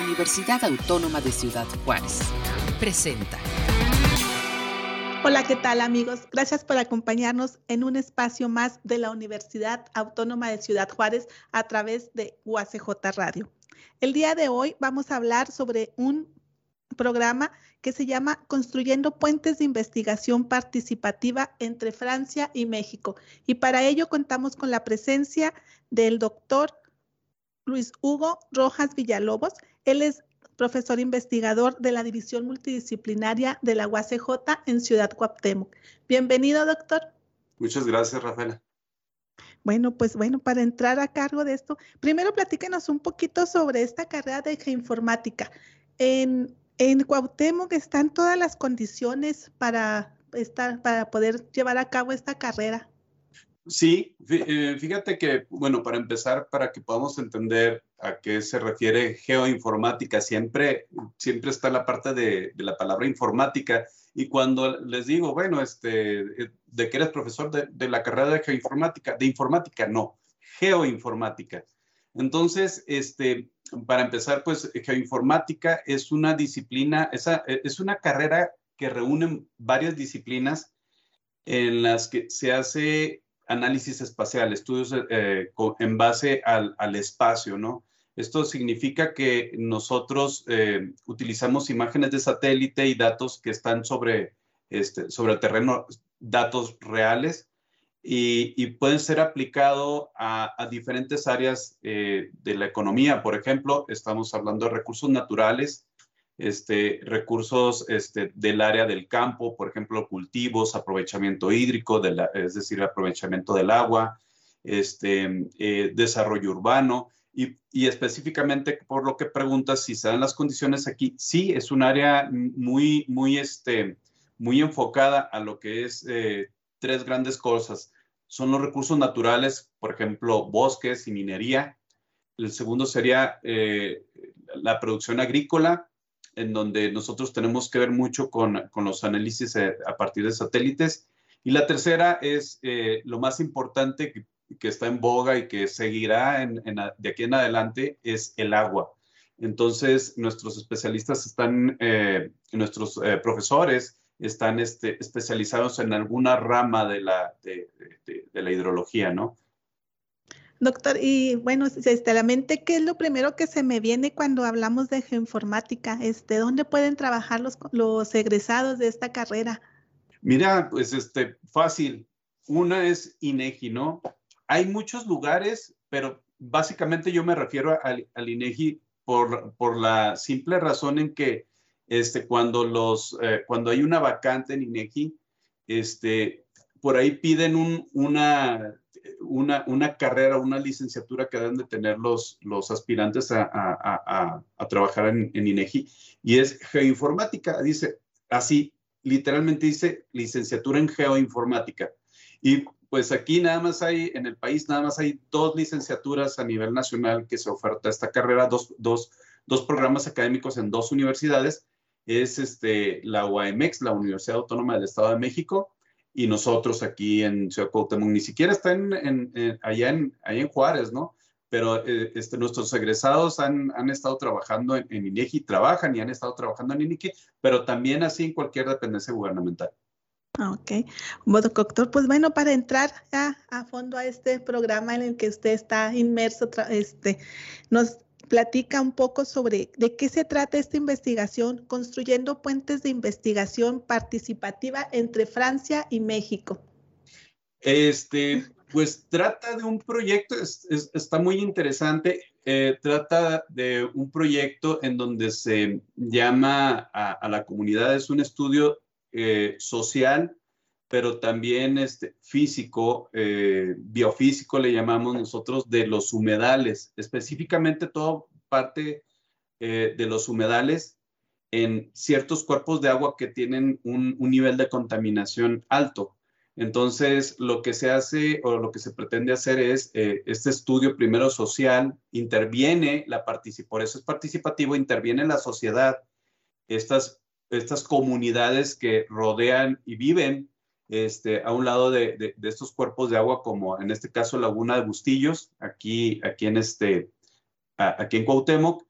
Universidad Autónoma de Ciudad Juárez. Presenta. Hola, ¿qué tal amigos? Gracias por acompañarnos en un espacio más de la Universidad Autónoma de Ciudad Juárez a través de UACJ Radio. El día de hoy vamos a hablar sobre un programa que se llama Construyendo Puentes de Investigación Participativa entre Francia y México. Y para ello contamos con la presencia del doctor Luis Hugo Rojas Villalobos. Él es profesor investigador de la División Multidisciplinaria de la UACJ en Ciudad Cuauhtémoc. Bienvenido, doctor. Muchas gracias, Rafaela. Bueno, pues bueno, para entrar a cargo de esto, primero platíquenos un poquito sobre esta carrera de geoinformática. En, en Cuauhtémoc están todas las condiciones para, estar, para poder llevar a cabo esta carrera. Sí, eh, fíjate que, bueno, para empezar, para que podamos entender a qué se refiere geoinformática, siempre, siempre está la parte de, la palabra informática. Y cuando les digo, bueno, este, eh, ¿de qué eres profesor de, de la carrera de geoinformática? De informática, no, geoinformática. Entonces, este, para empezar, pues geoinformática es una disciplina, esa, es una carrera que reúne varias disciplinas en las que se hace análisis espacial, estudios eh, en base al, espacio, ¿no? Esto significa que nosotros eh, utilizamos imágenes de satélite y datos que están sobre, este, sobre el terreno, datos reales, y, pueden ser aplicados a, diferentes áreas eh, de la economía. Por ejemplo, estamos hablando de recursos naturales, este, recursos este, del área del campo, por ejemplo, cultivos, aprovechamiento hídrico, es decir, aprovechamiento del agua, este, eh, desarrollo urbano. Y, específicamente por lo que preguntas si se dan las condiciones aquí, sí, es un área muy, muy, este, muy enfocada a lo que es eh, tres grandes cosas. Son los recursos naturales, por ejemplo, bosques y minería. El segundo sería eh, la producción agrícola, en donde nosotros tenemos que ver mucho con, con los análisis eh, a partir de satélites. Y la tercera es eh, lo más importante que, que, está en boga y que seguirá en, de aquí en adelante, es el agua. Entonces, nuestros especialistas están, eh, nuestros profesores están este, especializados en alguna rama de la, de, de la hidrología, ¿no? Doctor, y bueno, este, la mente, ¿qué es lo primero que se me viene cuando hablamos de geoinformática? Este, ¿Dónde pueden trabajar los, los egresados de esta carrera? Mira, pues este, fácil. Una es INEGI, ¿no? Hay muchos lugares, pero básicamente yo me refiero al, al INEGI por, por, la simple razón en que este, cuando, los, eh, cuando hay una vacante en INEGI, este, por ahí piden un, una una, una, carrera, una licenciatura que deben de tener los, los aspirantes a, a, a, trabajar en, en, INEGI y es geoinformática. Dice así, literalmente dice licenciatura en geoinformática. Y pues aquí nada más hay, en el país nada más hay dos licenciaturas a nivel nacional que se oferta esta carrera, dos, dos, dos programas académicos en dos universidades. Es este, la UAMX, la Universidad Autónoma del Estado de México, y nosotros aquí en Ciudad Cuauhtémoc, ni siquiera están en, allá, en, allá en Juárez, ¿no? Pero eh, este, nuestros egresados han, han estado trabajando en, en, INEGI, trabajan y han estado trabajando en INEGI, pero también así en cualquier dependencia gubernamental. Ah, ok. Bueno, doctor, pues bueno, para entrar a, a, fondo a este programa en el que usted está inmerso, este, nos platica un poco sobre de qué se trata esta investigación, construyendo puentes de investigación participativa entre Francia y México. Este, pues trata de un proyecto, está muy interesante, eh, trata de un proyecto en donde se llama a, la comunidad, es un estudio eh, social, pero también este, físico, eh, biofísico le llamamos nosotros, de los humedales, específicamente todo parte eh, de los humedales en ciertos cuerpos de agua que tienen un, nivel de contaminación alto. Entonces, lo que se hace o lo que se pretende hacer es eh, este estudio primero social, interviene la participación, por eso es participativo, interviene la sociedad, estas, estas comunidades que rodean y viven este, a un lado de, estos cuerpos de agua, como en este caso Laguna de Bustillos, aquí, aquí en, este, aquí en Cuauhtémoc,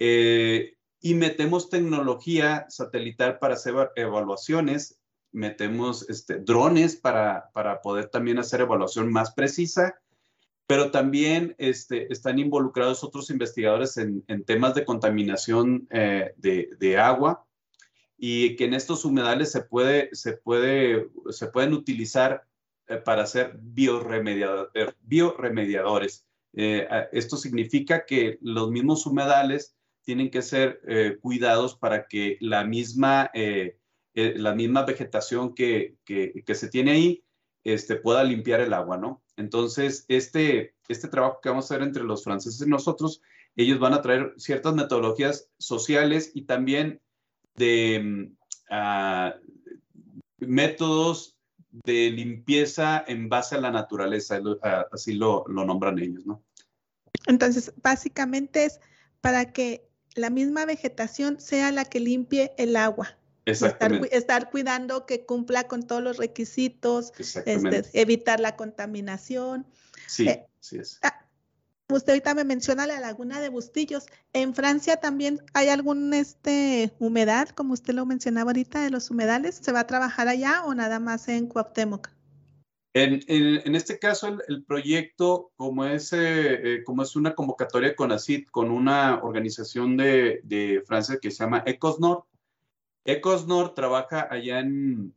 Eh, y metemos tecnología satelital para hacer evaluaciones, metemos este, drones para, para poder también hacer evaluación más precisa, pero también este, están involucrados otros investigadores en, temas de contaminación eh, de, agua y que en estos humedales se, puede, se, puede, se pueden utilizar eh, para hacer bioremediador, bioremediadores. Eh, esto significa que los mismos humedales tienen que ser eh, cuidados para que la misma, eh, eh, la misma vegetación que, que, que, se tiene ahí este, pueda limpiar el agua, ¿no? Entonces, este, este trabajo que vamos a hacer entre los franceses y nosotros, ellos van a traer ciertas metodologías sociales y también de uh, métodos de limpieza en base a la naturaleza, así lo, lo nombran ellos, ¿no? Entonces, básicamente es para que la misma vegetación sea la que limpie el agua. Exactamente. Estar, estar cuidando que cumpla con todos los requisitos, este, evitar la contaminación. Sí, eh, sí es. Usted ahorita me menciona la laguna de Bustillos. ¿En Francia también hay algún este, humedad, como usted lo mencionaba ahorita, de los humedales? ¿Se va a trabajar allá o nada más en Cuauhtémoc? En, en, este caso, el, proyecto, como es, eh, eh, como es una convocatoria con ACID, con una organización de, de Francia que se llama ECOSNOR, ECOSNOR trabaja allá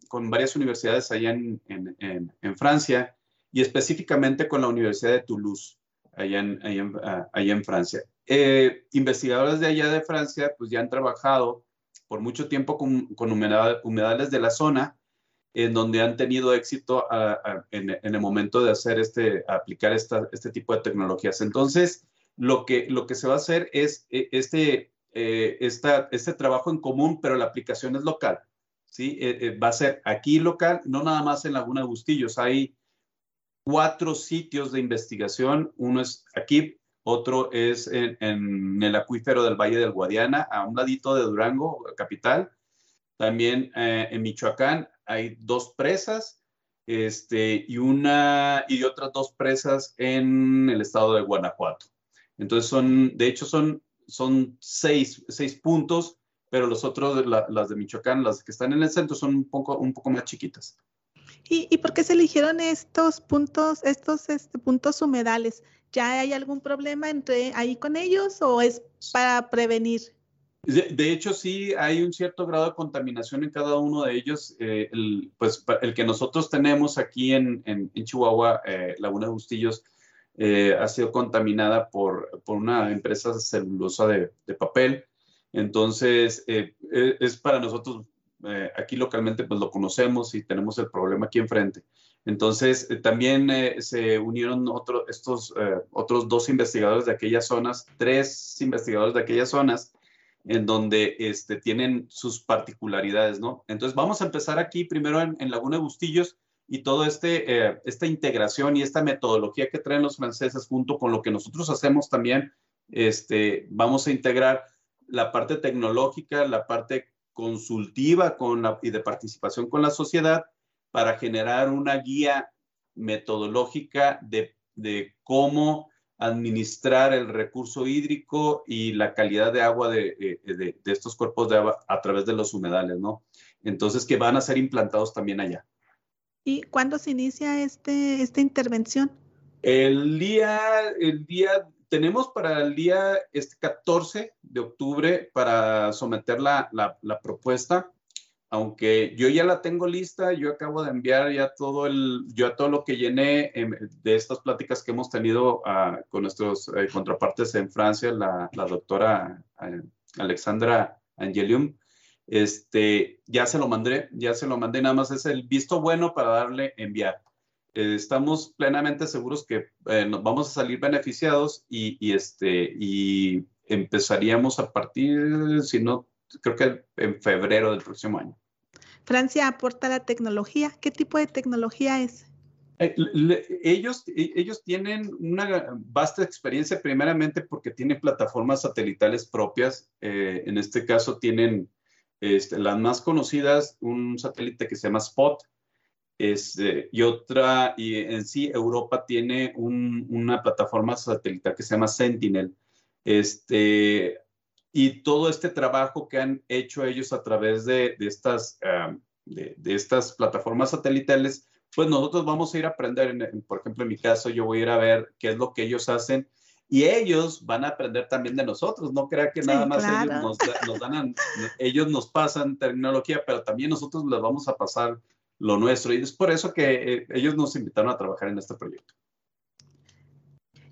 con varias universidades allá en, en, Francia y específicamente con la Universidad de Toulouse, allá en, ah, allá en Francia. Eh, investigadores de allá de Francia, pues ya han trabajado por mucho tiempo con, con humedales de la zona en donde han tenido éxito a, a, en, en, el momento de hacer este, aplicar esta, este tipo de tecnologías. Entonces, lo que, lo que se va a hacer es e, este, eh, esta, este trabajo en común, pero la aplicación es local. ¿sí? Eh, eh, va a ser aquí local, no nada más en Laguna Bustillos. Hay cuatro sitios de investigación. Uno es aquí, otro es en, el acuífero del Valle del Guadiana, a un ladito de Durango, capital. También eh, en Michoacán hay dos presas este, y, una, y otras dos presas en el estado de Guanajuato. Entonces son, de hecho son, son seis, seis puntos, pero los otros, la, las de Michoacán, las que están en el centro, son un poco, un poco más chiquitas. ¿Y, ¿Y, por qué se eligieron estos puntos, estos este, puntos humedales? ¿Ya hay algún problema entre ahí con ellos o es para prevenir? De, hecho, sí hay un cierto grado de contaminación en cada uno de ellos. Eh, el, pues el que nosotros tenemos aquí en, en, en Chihuahua, eh, Laguna de Bustillos, eh, ha sido contaminada por, por, una empresa celulosa de, de papel. Entonces, eh, e, es para nosotros, eh, aquí localmente, pues lo conocemos y tenemos el problema aquí enfrente. Entonces, también se unieron otro, estos otros dos investigadores de aquellas zonas, tres investigadores de aquellas zonas, en donde este, tienen sus particularidades, ¿no? Entonces vamos a empezar aquí primero en, en Laguna de Bustillos y toda este, eh, esta integración y esta metodología que traen los franceses junto con lo que nosotros hacemos también, este, vamos a integrar la parte tecnológica, la parte consultiva con la, y de participación con la sociedad para generar una guía metodológica de, de cómo administrar el recurso hídrico y la calidad de agua de, eh, de, de, estos cuerpos de agua a través de los humedales, ¿no? Entonces, que van a ser implantados también allá. ¿Y cuándo se inicia este, esta intervención? El día, el día, tenemos para el día este 14 de octubre para someter la, propuesta aunque yo ya la tengo lista, yo acabo de enviar ya todo el, yo todo lo que llené de estas pláticas que hemos tenido uh, con nuestros eh, contrapartes en Francia, la, la doctora uh, Alexandra Angelium, este, ya se lo mandé, ya se lo mandé, nada más es el visto bueno para darle enviar. Eh, estamos plenamente seguros que eh, nos vamos a salir beneficiados y, y, este, y empezaríamos a partir, si no, creo que en febrero del próximo año. Francia aporta la tecnología. ¿Qué tipo de tecnología es? Eh, ellos, ellos tienen una vasta experiencia primeramente porque tienen plataformas satelitales propias. Eh, en este caso tienen este, las más conocidas, un satélite que se llama Spot, este, y otra, y en sí Europa tiene un, una plataforma satelital que se llama Sentinel. Este, y todo este trabajo que han hecho ellos a través de, estas, ah, de, estas plataformas satelitales, pues nosotros vamos a ir a aprender, por ejemplo, en mi caso, yo voy a ir a ver qué es lo que ellos hacen y ellos van a aprender también de nosotros. No crea que nada más ellos nos, nos dan, ellos nos pasan terminología, pero también nosotros les vamos a pasar lo nuestro. Y es por eso que eh, ellos nos invitaron a trabajar en este proyecto.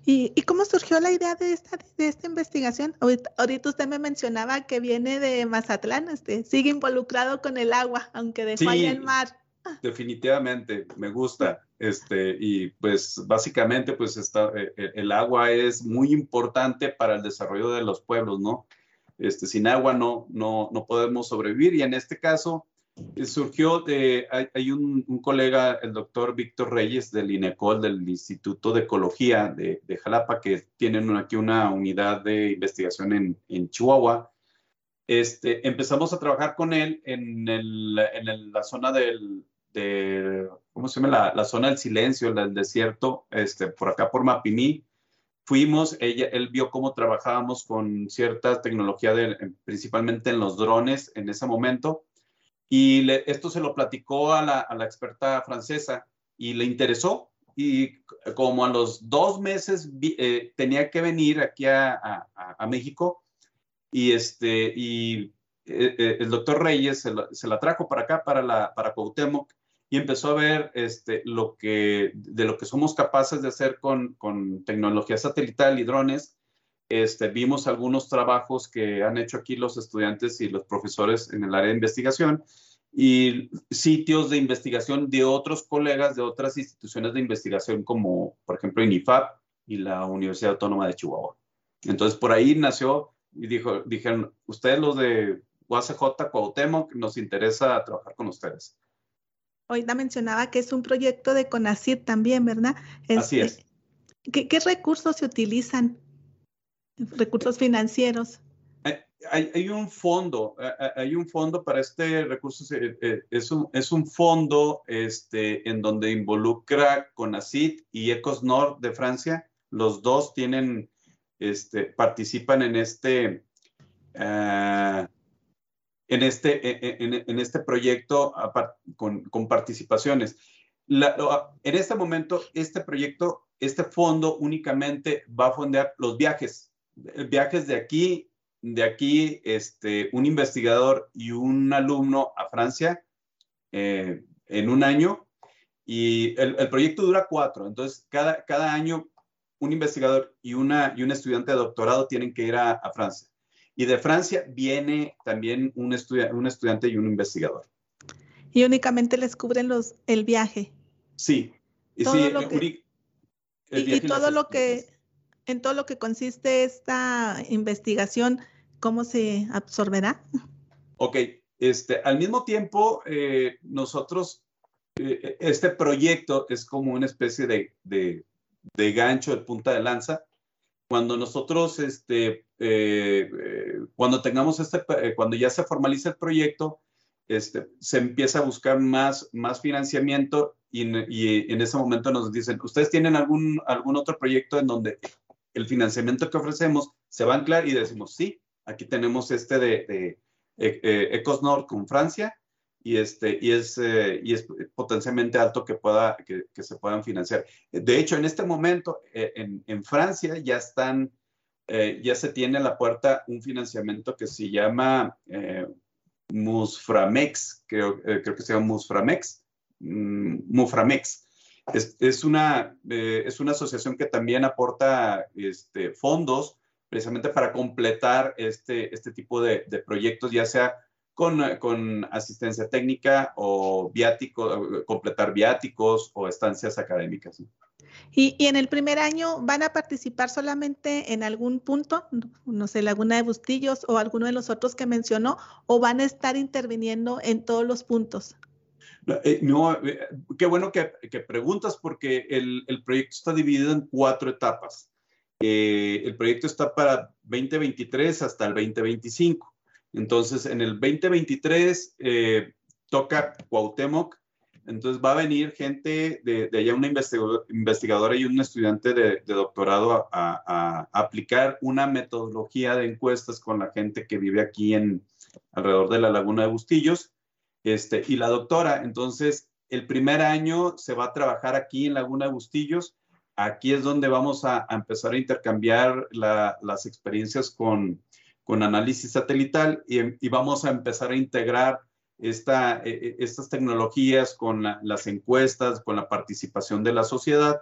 ¿Y, cómo surgió la idea de esta, de esta investigación? Ahorita, usted me mencionaba que viene de Mazatlán, este, sigue involucrado con el agua, aunque dejó ahí el mar. Definitivamente, me gusta. Este, y pues básicamente, pues está, eh, eh, el agua es muy importante para el desarrollo de los pueblos, ¿no? Este, sin agua no, no, no podemos sobrevivir. Y en este caso, surgió de, hay, un, colega, el doctor Víctor Reyes del INECOL, del Instituto de Ecología de, Jalapa, que tienen aquí una unidad de investigación en, Chihuahua. Este, empezamos a trabajar con él en, la zona del, de, ¿cómo se llama? La, zona del silencio, del desierto, este, por acá por Mapimí. Fuimos, ella, él vio cómo trabajábamos con cierta tecnología, de, principalmente en los drones en ese momento y esto se lo platicó a la, a la, experta francesa y le interesó. Y como a los dos meses eh, tenía que venir aquí a, a, México y, este, y eh, eh, el doctor Reyes se la, se la, trajo para acá, para, la, para Cuauhtémoc, y empezó a ver este, lo que, de lo que somos capaces de hacer con, con tecnología satelital y drones. Este, vimos algunos trabajos que han hecho aquí los estudiantes y los profesores en el área de investigación y sitios de investigación de otros colegas de otras instituciones de investigación como, por ejemplo, INIFAP y la Universidad Autónoma de Chihuahua. Entonces, por ahí nació y dijo, dijeron, ustedes los de UACJ, Cuauhtémoc, nos interesa trabajar con ustedes. Ahorita mencionaba que es un proyecto de CONACYT también, ¿verdad? Así es. ¿qué, ¿Qué recursos se utilizan? Recursos financieros hay, un fondo, hay un fondo para este recurso, eh, eh, es un, es un fondo este, en donde involucra CONACIT y Ecosnor de Francia. Los dos tienen, este, participan en este, ah, en este, en, este proyecto con, con participaciones. en este momento, este proyecto, este fondo únicamente va a fondear los viajes, viajes de aquí de aquí este, un investigador y un alumno a Francia eh, en un año y el, proyecto dura cuatro. Entonces, cada, cada año un investigador y, una, y un estudiante de doctorado tienen que ir a, Francia. Y de Francia viene también un, un estudiante y un investigador. Y únicamente les cubren los, el viaje. Sí. Y, y todo lo que en todo lo que consiste esta investigación, ¿cómo se absorberá? Ok, este, al mismo tiempo, eh, nosotros, eh, este proyecto es como una especie de, de, gancho de punta de lanza. Cuando nosotros, este, eh, cuando tengamos este, cuando ya se formaliza el proyecto, este, se empieza a buscar más, más financiamiento y, y, en ese momento nos dicen, ¿ustedes tienen algún, algún otro proyecto en donde el financiamiento que ofrecemos se va a anclar y decimos, sí, aquí tenemos este de, de eh, Ecosnord con Francia y, este, y, es, eh, y es potencialmente alto que, pueda, que, se puedan financiar. De hecho, en este momento, eh, en, en, Francia ya están, ya se tiene a la puerta un financiamiento que se llama Musframex, creo, creo que se llama Musframex, mm, es, una, eh, es una asociación que también aporta este, fondos precisamente para completar este, este tipo de, proyectos, ya sea con, con, asistencia técnica o viático, completar viáticos o estancias académicas. Y, y, en el primer año van a participar solamente en algún punto, no sé, Laguna de Bustillos o alguno de los otros que mencionó, o van a estar interviniendo en todos los puntos. Eh, no, eh, qué bueno que, preguntas porque el, proyecto está dividido en cuatro etapas. Eh, el proyecto está para 2023 hasta el 2025. Entonces, en el 2023 toca Cuauhtémoc Entonces va a venir gente de, allá, una investigadora y un estudiante de, doctorado a, aplicar una metodología de encuestas con la gente que vive aquí en alrededor de la laguna de Bustillos. Este, y la doctora, entonces, el primer año se va a trabajar aquí en Laguna de Bustillos. Aquí es donde vamos a, empezar a intercambiar las experiencias con, análisis satelital y, vamos a empezar a integrar esta, e, e, estas tecnologías con las encuestas, con la participación de la sociedad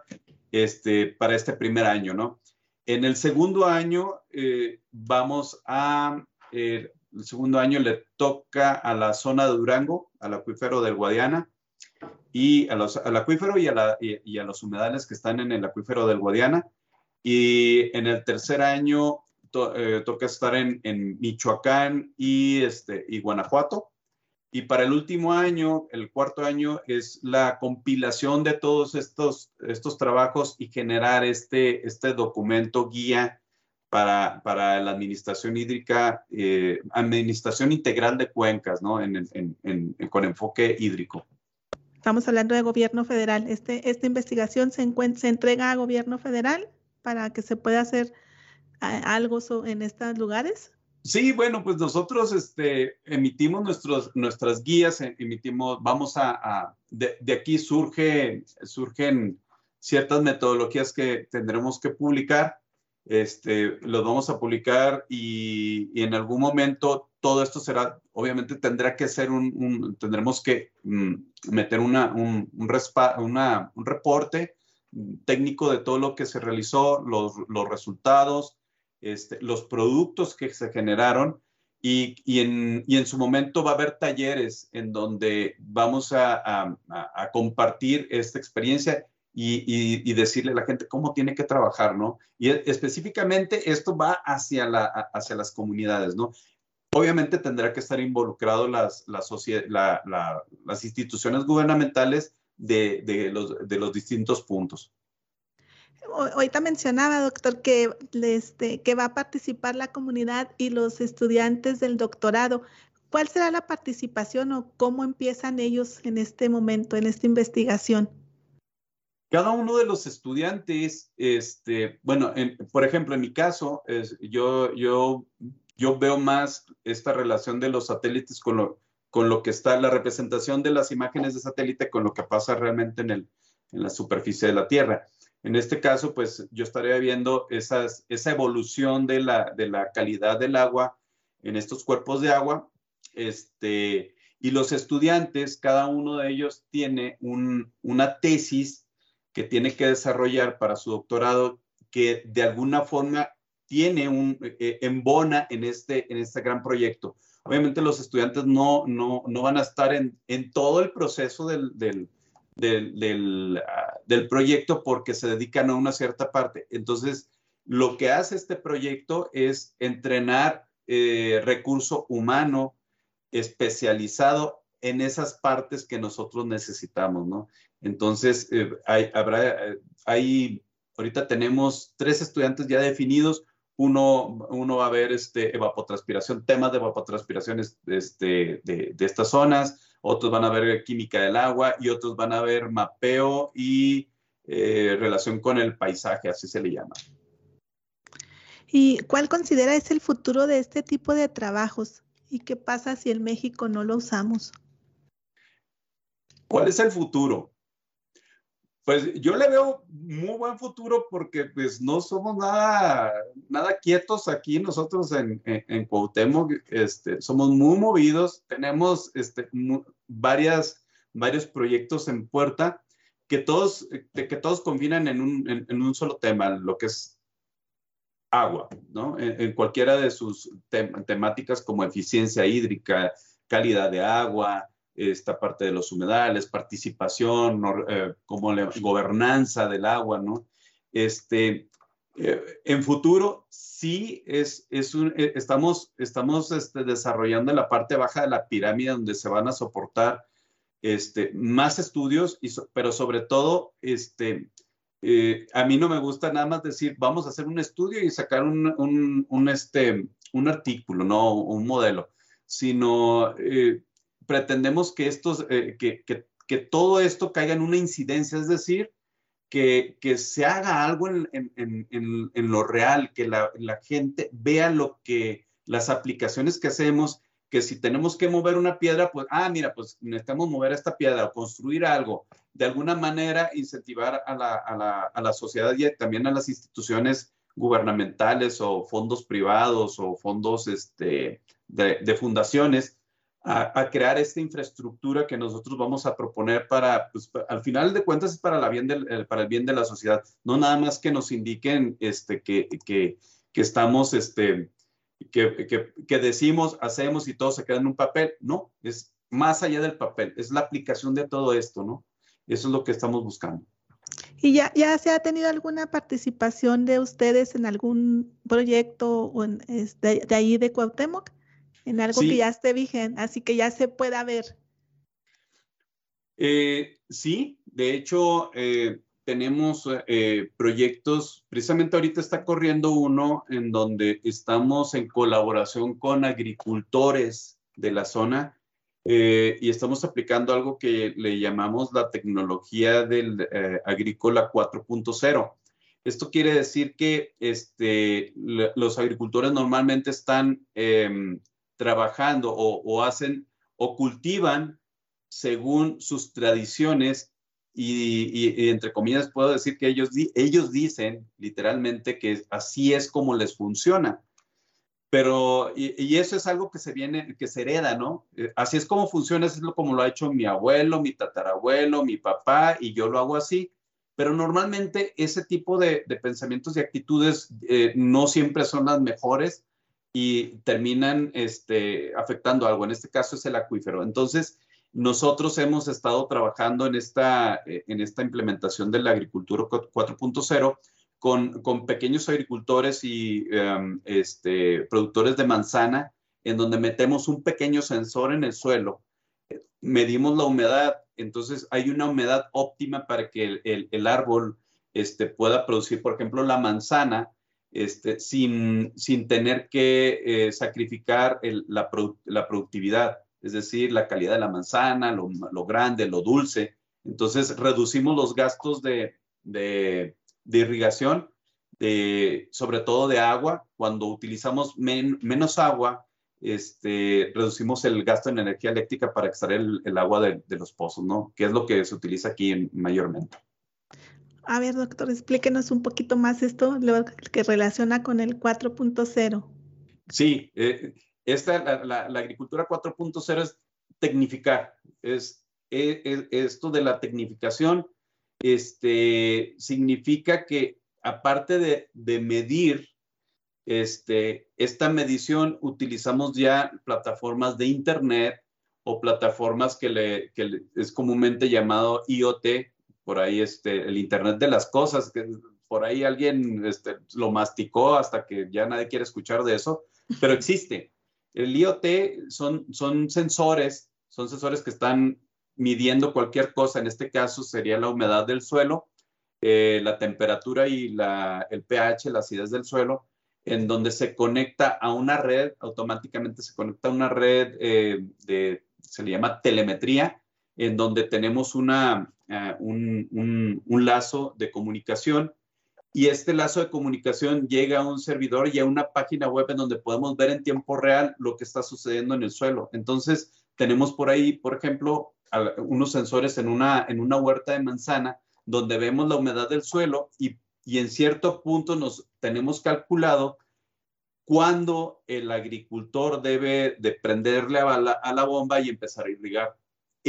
este, para este primer año, ¿no? En el segundo año eh, vamos a, eh, el segundo año le toca a la zona de Durango, al acuífero del Guadiana, y a los, al acuífero y a, los humedales que están en el acuífero del Guadiana. Y en el tercer año eh, toca estar en, en, Michoacán y, este, y Guanajuato. Y para el último año, el cuarto año, es la compilación de todos estos, estos trabajos y generar este, este documento guía para, para la administración hídrica, eh, administración integral de cuencas, ¿no? En, en, con enfoque hídrico. Estamos hablando de gobierno federal. Este, ¿Esta investigación se, se entrega a gobierno federal para que se pueda hacer algo en estos lugares? Sí, bueno, pues nosotros este, emitimos nuestros, nuestras guías, eh, emitimos, vamos a, de, aquí surge, surgen ciertas metodologías que tendremos que publicar, este, los vamos a publicar y, en algún momento todo esto será, obviamente tendrá que ser un, tendremos que mm, meter una, un, un, un reporte técnico de todo lo que se realizó, los, los resultados, este, los productos que se generaron y, en, su momento va a haber talleres en donde vamos a, compartir esta experiencia y, decirle a la gente cómo tiene que trabajar, ¿no? Y específicamente esto va hacia, las comunidades, ¿no? Obviamente tendrá que estar involucrado las, instituciones gubernamentales de, los, distintos puntos ahorita mencionaba, doctor, este, que va a participar la comunidad y los estudiantes del doctorado. ¿Cuál será la participación o cómo empiezan ellos en este momento, en esta investigación? Cada uno de los estudiantes, este, bueno, por ejemplo, en mi caso, yo, yo, yo veo más esta relación de los satélites con lo, con lo que está, la representación de las imágenes de satélite con lo que pasa realmente en, el, en la superficie de la Tierra. En este caso, pues yo estaría viendo esas, esa evolución de la, de la calidad del agua en estos cuerpos de agua. Este, y los estudiantes, cada uno de ellos tiene una tesis que tiene que desarrollar para su doctorado que de alguna forma tiene un, eh, embona en este, en este gran proyecto. Obviamente los estudiantes no, no, no van a estar en, en todo el proceso del, del, del, ah, del, proyecto porque se dedican a una cierta parte. Entonces, lo que hace este proyecto es entrenar eh, recurso humano especializado en esas partes que nosotros necesitamos, ¿no? Entonces, eh, hay, habrá, hay, ahorita tenemos tres estudiantes ya definidos, uno, uno va a ver este, evapotranspiración, temas de evapotranspiración este, de, de estas zonas, otros van a ver química del agua y otros van a ver mapeo y eh, relación con el paisaje, así se le llama. ¿Y cuál considera es el futuro de este tipo de trabajos? ¿Y qué pasa si en México no lo usamos? ¿Cuál es el futuro? Pues yo le veo muy buen futuro porque pues no somos nada, nada quietos aquí nosotros en, en, Cuauhtémoc, este, somos muy movidos, tenemos este, varias, varios proyectos en puerta que todos, que todos combinan en un, en, un solo tema, lo que es agua, ¿no? En, cualquiera de sus temáticas como eficiencia hídrica, calidad de agua, esta parte de los humedales, participación, eh, como la gobernanza del agua, ¿no? Este, eh, en futuro sí es, es un, eh, estamos, estamos este, desarrollando la parte baja de la pirámide donde se van a soportar este, más estudios, pero sobre todo, este, a mí no me gusta nada más decir, vamos a hacer un estudio y sacar un, un este, un artículo, no un modelo, sino pretendemos que, estos, eh, que, que todo esto caiga en una incidencia, es decir, que, que se haga algo en, en, en, en lo real, que la, la, gente vea lo que las aplicaciones que hacemos, que si tenemos que mover una piedra, pues, ah, mira, pues necesitamos mover esta piedra o construir algo, de alguna manera incentivar a la, a la, a la sociedad y también a las instituciones gubernamentales o fondos privados o fondos este, de fundaciones a, crear esta infraestructura que nosotros vamos a proponer para, pues, al final de cuentas es del, para el bien de la sociedad, no nada más que nos indiquen este, que, que, que estamos, este, que, que, decimos, hacemos y todo se queda en un papel, no, es más allá del papel, es la aplicación de todo esto, ¿no? Eso es lo que estamos buscando. ¿Y ya, ya se ha tenido alguna participación de ustedes en algún proyecto o de, de ahí de Cuauhtémoc? En algo sí. que ya esté vigente, así que ya se pueda ver. Eh, sí, de hecho, eh, tenemos eh, proyectos, precisamente ahorita está corriendo uno en donde estamos en colaboración con agricultores de la zona y estamos aplicando algo que le llamamos la tecnología del agrícola 4.0. Esto quiere decir que este, los agricultores normalmente están em, trabajando o, hacen o cultivan según sus tradiciones y, entre comillas puedo decir que ellos, ellos dicen literalmente que así es como les funciona. Pero, y, eso es algo que se viene, que se hereda, ¿no? Eh, así es como funciona, es como lo ha hecho mi abuelo, mi tatarabuelo, mi papá, y yo lo hago así. Pero normalmente ese tipo de, de pensamientos y actitudes eh, no siempre son las mejores y terminan este, afectando algo. En este caso es el acuífero. Entonces, nosotros hemos estado trabajando en esta, eh, en esta implementación de la agricultura 4.0 con, con, pequeños agricultores y um, este, productores de manzana, en donde metemos un pequeño sensor en el suelo, medimos la humedad, entonces hay una humedad óptima para que el, el, el árbol este, pueda producir, por ejemplo, la manzana este, sin, sin tener que eh, sacrificar la, la, productividad, es decir, la calidad de la manzana, lo, grande, lo dulce. Entonces, reducimos los gastos de, de, irrigación, de, sobre todo de agua. Cuando utilizamos men, menos agua, este, reducimos el gasto en energía eléctrica para extraer el, agua de, de, los pozos, ¿no? Que es lo que se utiliza aquí mayormente. A ver, doctor, explíquenos un poquito más esto, lo que relaciona con el 4.0. Sí, eh, esta, la, agricultura 4.0 es tecnificar, es, es, es, esto de la tecnificación, este, significa que aparte de, de medir, este, esta medición utilizamos ya plataformas de Internet o plataformas que, le, que le, es comúnmente llamado IoT, por ahí este, el Internet de las Cosas, que por ahí alguien este, lo masticó hasta que ya nadie quiere escuchar de eso, pero existe. El IoT son, son sensores, son sensores que están midiendo cualquier cosa, en este caso sería la humedad del suelo, eh, la temperatura y la, el pH, la acidez del suelo, en donde se conecta a una red, automáticamente se conecta a una red eh, de, se le llama telemetría, en donde tenemos una, un, un, un, lazo de comunicación y este lazo de comunicación llega a un servidor y a una página web en donde podemos ver en tiempo real lo que está sucediendo en el suelo. Entonces, tenemos por ahí, por ejemplo, unos sensores en una, en una huerta de manzana donde vemos la humedad del suelo y, y en cierto punto nos tenemos calculado cuándo el agricultor debe de prenderle a la, a la bomba y empezar a irrigar.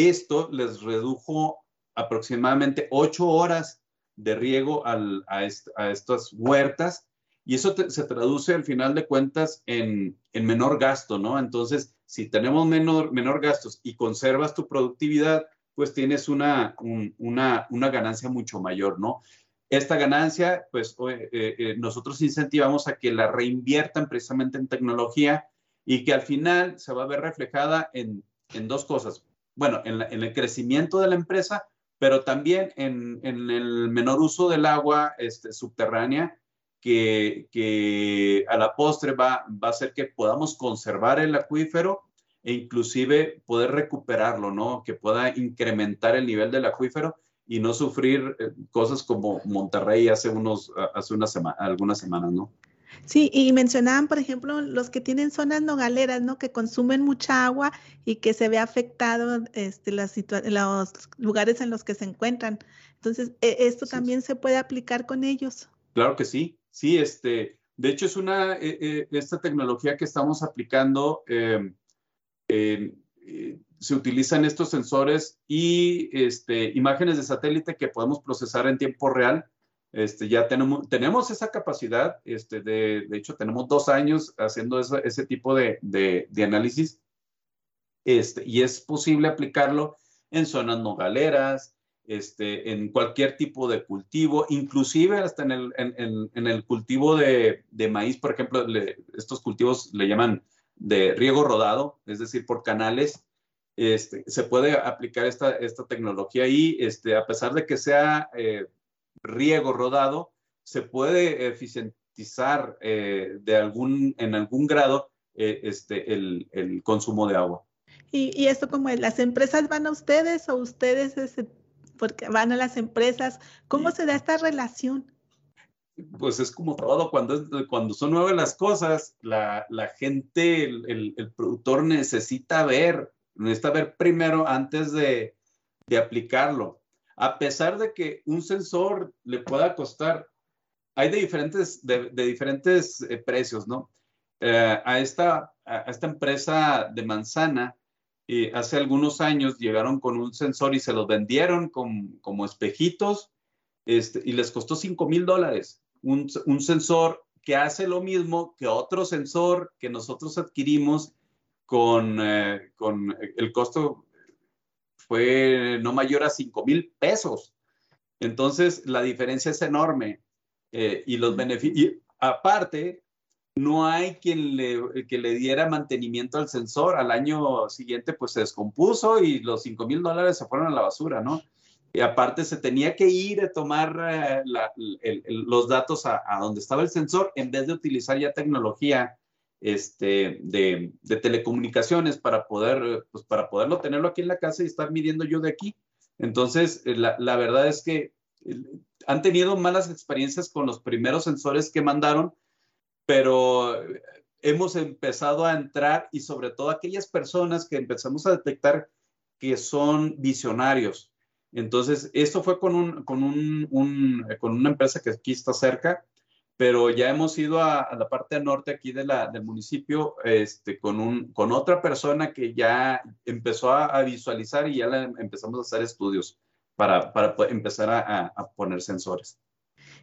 Esto les redujo aproximadamente ocho horas de riego a, est a, estas huertas y eso se traduce al final de cuentas en, en, menor gasto, ¿no? Entonces, si tenemos menor, menor gastos y conservas tu productividad, pues tienes una, un, una, una ganancia mucho mayor, ¿no? Esta ganancia, pues eh, eh, nosotros incentivamos a que la reinviertan precisamente en tecnología y que al final se va a ver reflejada en dos cosas bueno, en, el crecimiento de la empresa, pero también en, en el menor uso del agua este, subterránea, que, a la postre va, va a hacer que podamos conservar el acuífero e inclusive poder recuperarlo, ¿no? Que pueda incrementar el nivel del acuífero y no sufrir eh, cosas como Monterrey hace unos, hace una algunas semanas, ¿no? Sí, y mencionaban, por ejemplo, los que tienen zonas nogaleras, ¿no? Que consumen mucha agua y que se ve afectado este, los lugares en los que se encuentran. Entonces, e, ¿esto también se puede aplicar con ellos? Claro que sí. Sí, este, de hecho es una, eh, eh, esta tecnología que estamos aplicando, em, eh, se utilizan estos sensores y este, imágenes de satélite que podemos procesar en tiempo real este, ya tenemos, tenemos esa capacidad, este, de, de hecho tenemos dos años haciendo ese tipo de, de, de, análisis este, y es posible aplicarlo en zonas nogaleras, este, en cualquier tipo de cultivo, inclusive hasta en el, en, en, el cultivo de, de, maíz, por ejemplo, estos cultivos le llaman de riego rodado, es decir, por canales, este, se puede aplicar esta, esta tecnología ahí, este, a pesar de que sea eh, riego rodado, se puede eficientizar eh, de algún, en algún grado eh, este, el, el, consumo de agua. ¿Y, ¿Y, esto como es? ¿Las empresas van a ustedes o ustedes porque van a las empresas? ¿Cómo se da esta relación? Pues es como todo, cuando, cuando son nuevas las cosas, la, la gente, el, el, productor necesita ver, necesita ver primero antes de, de aplicarlo a pesar de que un sensor le pueda costar, hay de diferentes, de, diferentes eh, precios, ¿no? Eh, a, esta, a esta empresa de manzana, eh, hace algunos años llegaron con un sensor y se los vendieron como espejitos este, y les costó 5 mil dólares. Un, un sensor que hace lo mismo que otro sensor que nosotros adquirimos con, con el costo fue no mayor a 5 mil pesos. Entonces, la diferencia es enorme. Eh, y los beneficios, aparte, no hay quien le, que le diera mantenimiento al sensor. Al año siguiente, pues se descompuso y los 5 mil dólares se fueron a la basura, ¿no? Y aparte se tenía que ir a tomar eh, los datos a, a, donde estaba el sensor en vez de utilizar ya tecnología este, de, telecomunicaciones para, poder, pues para poderlo tenerlo aquí en la casa y estar midiendo yo de aquí. Entonces, eh, la, la verdad es que eh, han tenido malas experiencias con los primeros sensores que mandaron, pero hemos empezado a entrar y sobre todo aquellas personas que empezamos a detectar que son visionarios. Entonces, esto fue con, un, con, un, un, con una empresa que aquí está cerca, pero ya hemos ido a, la parte norte aquí de la, del municipio este, con, un, con otra persona que ya empezó a, visualizar y ya empezamos a hacer estudios para, para empezar a, a, poner sensores.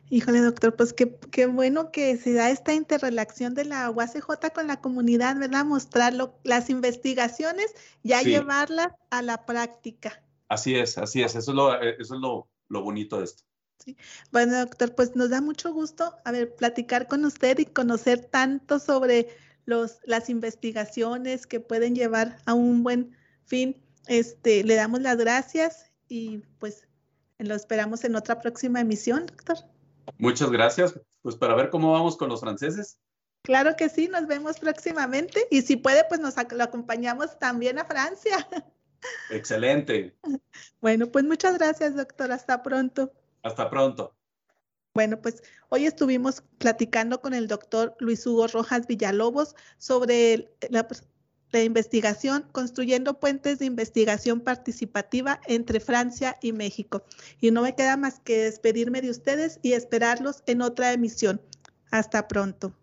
Híjole, doctor, pues qué, qué, bueno que se da esta interrelación de la UACJ con la comunidad, ¿verdad? Mostrarlo, las investigaciones, ya sí. llevarlas a la práctica. Así es, así es, eso es lo, eso es lo, lo bonito de esto. Sí. Bueno, doctor, pues nos da mucho gusto, a ver, platicar con usted y conocer tanto sobre los, las investigaciones que pueden llevar a un buen fin. Este, le damos las gracias y pues lo esperamos en otra próxima emisión, doctor. Muchas gracias. Pues para ver cómo vamos con los franceses. Claro que sí, nos vemos próximamente y si puede, pues nos lo acompañamos también a Francia. Excelente. Bueno, pues muchas gracias, doctor. Hasta pronto. Hasta pronto. Bueno, pues hoy estuvimos platicando con el doctor Luis Hugo Rojas Villalobos sobre la, la, investigación, construyendo puentes de investigación participativa entre Francia y México. Y no me queda más que despedirme de ustedes y esperarlos en otra emisión. Hasta pronto.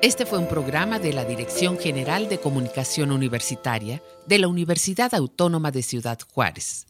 Este fue un programa de la Dirección General de Comunicación Universitaria de la Universidad Autónoma de Ciudad Juárez.